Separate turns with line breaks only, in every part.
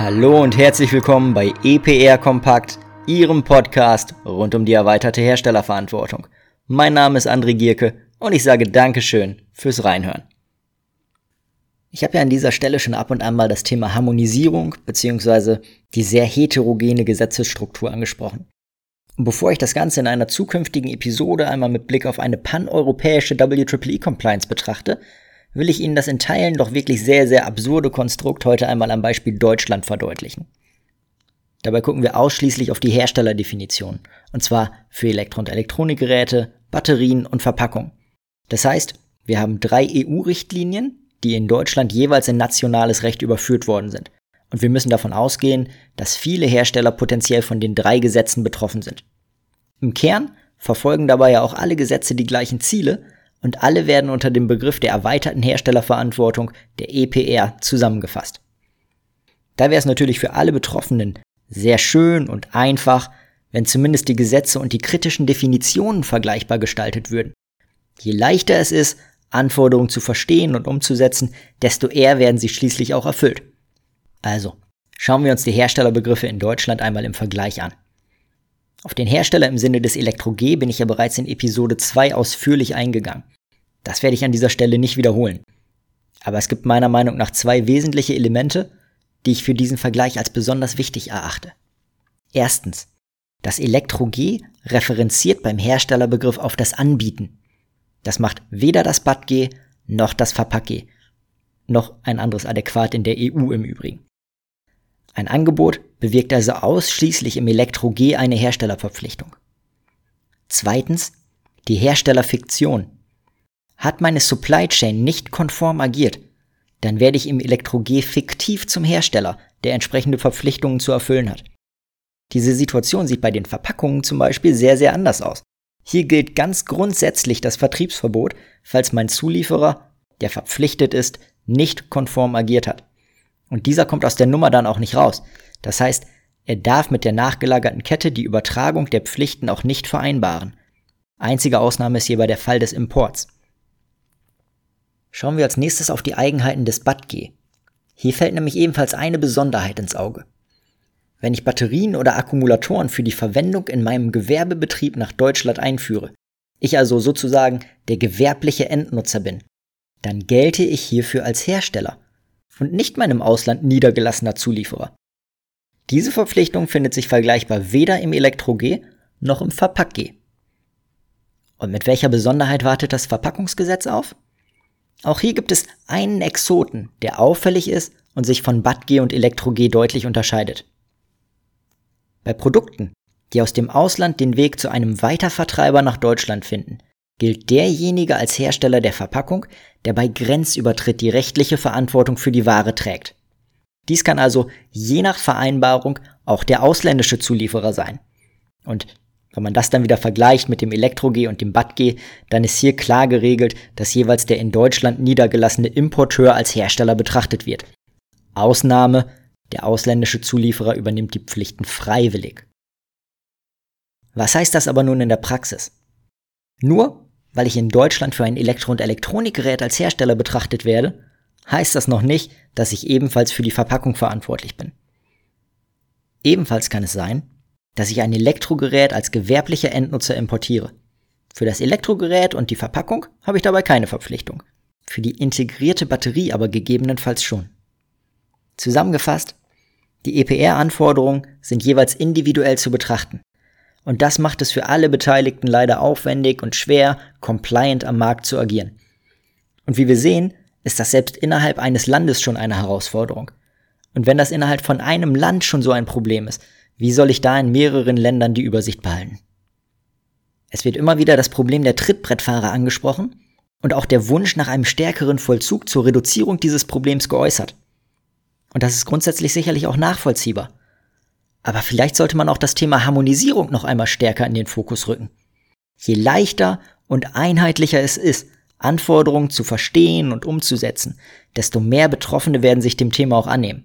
Hallo und herzlich willkommen bei EPR Kompakt, Ihrem Podcast rund um die erweiterte Herstellerverantwortung. Mein Name ist André Gierke und ich sage Dankeschön fürs Reinhören. Ich habe ja an dieser Stelle schon ab und an mal das Thema Harmonisierung bzw. die sehr heterogene Gesetzesstruktur angesprochen. Und bevor ich das Ganze in einer zukünftigen Episode einmal mit Blick auf eine paneuropäische WEEE-Compliance betrachte, will ich Ihnen das in Teilen doch wirklich sehr, sehr absurde Konstrukt heute einmal am Beispiel Deutschland verdeutlichen. Dabei gucken wir ausschließlich auf die Herstellerdefinition, und zwar für Elektro- und Elektronikgeräte, Batterien und Verpackung. Das heißt, wir haben drei EU-Richtlinien, die in Deutschland jeweils in nationales Recht überführt worden sind. Und wir müssen davon ausgehen, dass viele Hersteller potenziell von den drei Gesetzen betroffen sind. Im Kern verfolgen dabei ja auch alle Gesetze die gleichen Ziele, und alle werden unter dem Begriff der erweiterten Herstellerverantwortung, der EPR, zusammengefasst. Da wäre es natürlich für alle Betroffenen sehr schön und einfach, wenn zumindest die Gesetze und die kritischen Definitionen vergleichbar gestaltet würden. Je leichter es ist, Anforderungen zu verstehen und umzusetzen, desto eher werden sie schließlich auch erfüllt. Also, schauen wir uns die Herstellerbegriffe in Deutschland einmal im Vergleich an. Auf den Hersteller im Sinne des Elektro-G bin ich ja bereits in Episode 2 ausführlich eingegangen. Das werde ich an dieser Stelle nicht wiederholen. Aber es gibt meiner Meinung nach zwei wesentliche Elemente, die ich für diesen Vergleich als besonders wichtig erachte. Erstens, das Elektro-G referenziert beim Herstellerbegriff auf das Anbieten. Das macht weder das BAT-G noch das Verpack-G. Noch ein anderes adäquat in der EU im Übrigen. Ein Angebot bewirkt also ausschließlich im Elektro-G eine Herstellerverpflichtung. Zweitens, die Herstellerfiktion. Hat meine Supply Chain nicht konform agiert, dann werde ich im Elektro-G fiktiv zum Hersteller, der entsprechende Verpflichtungen zu erfüllen hat. Diese Situation sieht bei den Verpackungen zum Beispiel sehr, sehr anders aus. Hier gilt ganz grundsätzlich das Vertriebsverbot, falls mein Zulieferer, der verpflichtet ist, nicht konform agiert hat. Und dieser kommt aus der Nummer dann auch nicht raus. Das heißt, er darf mit der nachgelagerten Kette die Übertragung der Pflichten auch nicht vereinbaren. Einzige Ausnahme ist hierbei der Fall des Imports. Schauen wir als nächstes auf die Eigenheiten des BATG. Hier fällt nämlich ebenfalls eine Besonderheit ins Auge. Wenn ich Batterien oder Akkumulatoren für die Verwendung in meinem Gewerbebetrieb nach Deutschland einführe, ich also sozusagen der gewerbliche Endnutzer bin, dann gelte ich hierfür als Hersteller und nicht meinem Ausland niedergelassener Zulieferer. Diese Verpflichtung findet sich vergleichbar weder im Elektro-G noch im Verpack-G. Und mit welcher Besonderheit wartet das Verpackungsgesetz auf? Auch hier gibt es einen Exoten, der auffällig ist und sich von BAT-G und Elektro-G deutlich unterscheidet. Bei Produkten, die aus dem Ausland den Weg zu einem Weitervertreiber nach Deutschland finden, gilt derjenige als Hersteller der Verpackung, der bei Grenzübertritt die rechtliche Verantwortung für die Ware trägt. Dies kann also je nach Vereinbarung auch der ausländische Zulieferer sein. Und wenn man das dann wieder vergleicht mit dem Elektro-G und dem BAT-G, dann ist hier klar geregelt, dass jeweils der in Deutschland niedergelassene Importeur als Hersteller betrachtet wird. Ausnahme, der ausländische Zulieferer übernimmt die Pflichten freiwillig. Was heißt das aber nun in der Praxis? Nur weil ich in Deutschland für ein Elektro- und Elektronikgerät als Hersteller betrachtet werde, heißt das noch nicht, dass ich ebenfalls für die Verpackung verantwortlich bin. Ebenfalls kann es sein, dass ich ein Elektrogerät als gewerblicher Endnutzer importiere. Für das Elektrogerät und die Verpackung habe ich dabei keine Verpflichtung. Für die integrierte Batterie aber gegebenenfalls schon. Zusammengefasst, die EPR-Anforderungen sind jeweils individuell zu betrachten. Und das macht es für alle Beteiligten leider aufwendig und schwer, compliant am Markt zu agieren. Und wie wir sehen, ist das selbst innerhalb eines Landes schon eine Herausforderung. Und wenn das innerhalb von einem Land schon so ein Problem ist, wie soll ich da in mehreren Ländern die Übersicht behalten? Es wird immer wieder das Problem der Trittbrettfahrer angesprochen und auch der Wunsch nach einem stärkeren Vollzug zur Reduzierung dieses Problems geäußert. Und das ist grundsätzlich sicherlich auch nachvollziehbar. Aber vielleicht sollte man auch das Thema Harmonisierung noch einmal stärker in den Fokus rücken. Je leichter und einheitlicher es ist, Anforderungen zu verstehen und umzusetzen, desto mehr Betroffene werden sich dem Thema auch annehmen.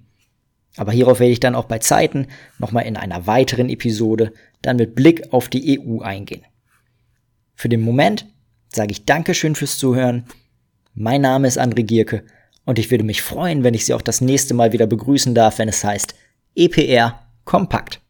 Aber hierauf werde ich dann auch bei Zeiten nochmal in einer weiteren Episode dann mit Blick auf die EU eingehen. Für den Moment sage ich Dankeschön fürs Zuhören. Mein Name ist André Gierke und ich würde mich freuen, wenn ich Sie auch das nächste Mal wieder begrüßen darf, wenn es heißt EPR kompakt.